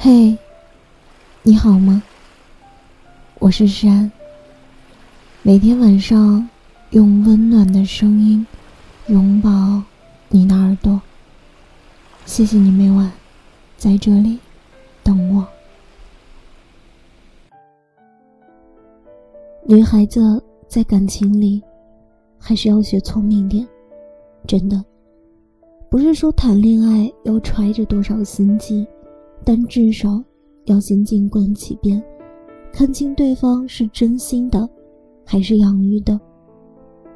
嘿，你好吗？我是山。每天晚上用温暖的声音拥抱你的耳朵。谢谢你每晚在这里等我。女孩子在感情里还是要学聪明点，真的。不是说谈恋爱要揣着多少心机，但至少要先静观其变，看清对方是真心的，还是养育的。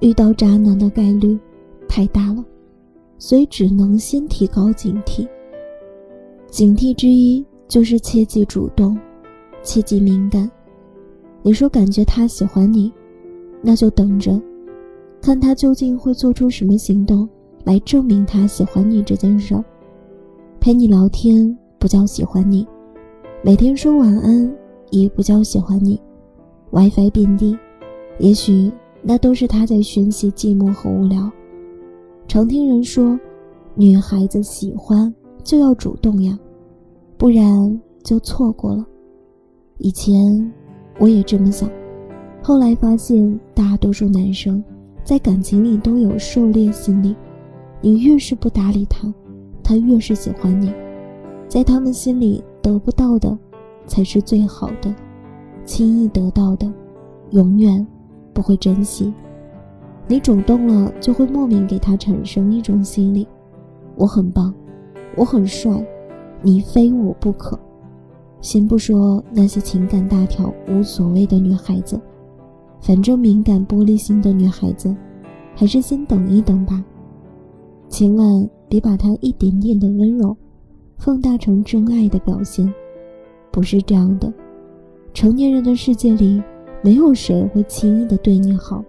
遇到渣男的概率太大了，所以只能先提高警惕。警惕之一就是切忌主动，切忌敏感。你说感觉他喜欢你，那就等着，看他究竟会做出什么行动。来证明他喜欢你这件事儿，陪你聊天不叫喜欢你，每天说晚安也不叫喜欢你，WiFi 遍地，也许那都是他在宣泄寂寞和无聊。常听人说，女孩子喜欢就要主动呀，不然就错过了。以前我也这么想，后来发现大多数男生在感情里都有狩猎心理。你越是不搭理他，他越是喜欢你。在他们心里，得不到的才是最好的，轻易得到的，永远不会珍惜。你主动了，就会莫名给他产生一种心理：我很棒，我很帅，你非我不可。先不说那些情感大条无所谓的女孩子，反正敏感玻璃心的女孩子，还是先等一等吧。千万别把他一点点的温柔放大成真爱的表现，不是这样的。成年人的世界里，没有谁会轻易的对你好。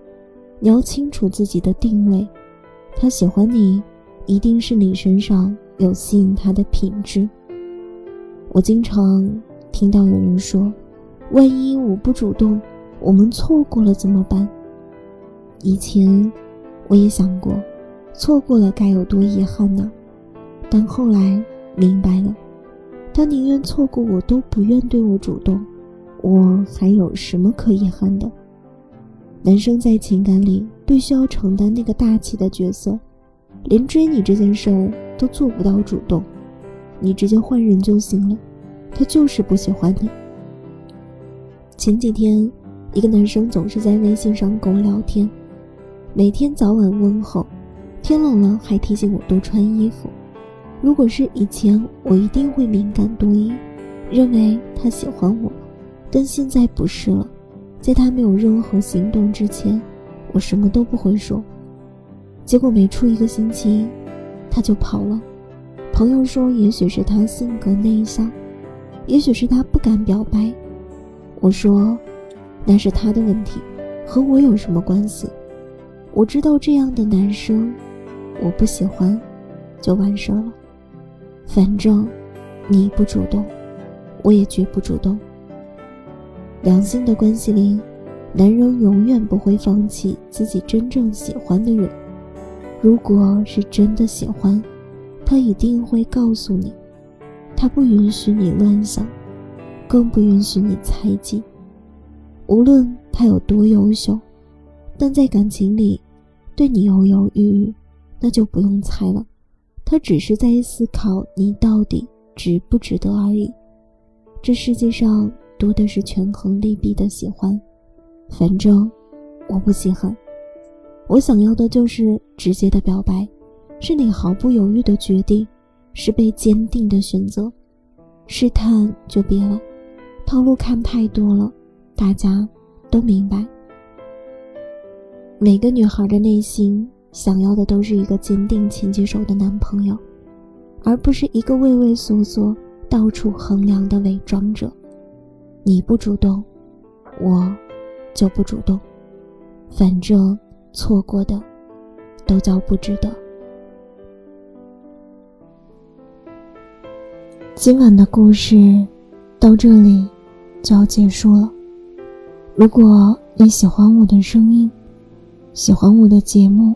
你要清楚自己的定位。他喜欢你，一定是你身上有吸引他的品质。我经常听到有人说：“万一我不主动，我们错过了怎么办？”以前我也想过。错过了该有多遗憾呢？但后来明白了，他宁愿错过我，都不愿对我主动，我还有什么可遗憾的？男生在情感里必须要承担那个大气的角色，连追你这件事儿都做不到主动，你直接换人就行了，他就是不喜欢你。前几天，一个男生总是在微信上跟我聊天，每天早晚问候。天冷了还提醒我多穿衣服。如果是以前，我一定会敏感多疑，认为他喜欢我。但现在不是了，在他没有任何行动之前，我什么都不会说。结果没出一个星期，他就跑了。朋友说，也许是他性格内向，也许是他不敢表白。我说，那是他的问题，和我有什么关系？我知道这样的男生。我不喜欢，就完事儿了。反正你不主动，我也绝不主动。良性的关系里，男人永远不会放弃自己真正喜欢的人。如果是真的喜欢，他一定会告诉你。他不允许你乱想，更不允许你猜忌。无论他有多优秀，但在感情里，对你犹犹豫豫。那就不用猜了，他只是在思考你到底值不值得而已。这世界上多的是权衡利弊的喜欢，反正我不稀罕。我想要的就是直接的表白，是你毫不犹豫的决定，是被坚定的选择。试探就别了，套路看太多了，大家都明白。每个女孩的内心。想要的都是一个坚定牵起手的男朋友，而不是一个畏畏缩缩、到处衡量的伪装者。你不主动，我就不主动，反正错过的都叫不值得。今晚的故事到这里就要结束了。如果你喜欢我的声音，喜欢我的节目。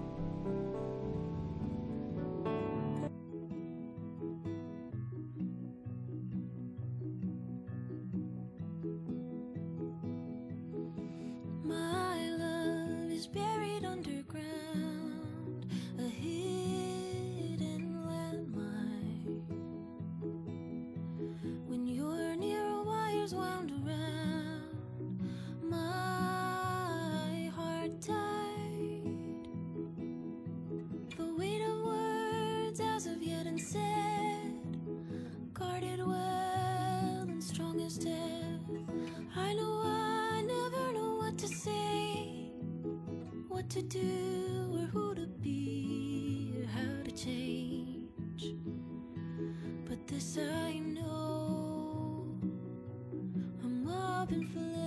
been said, guarded well and strong as death. I know I never know what to say, what to do, or who to be, or how to change. But this I know, I'm up and flying.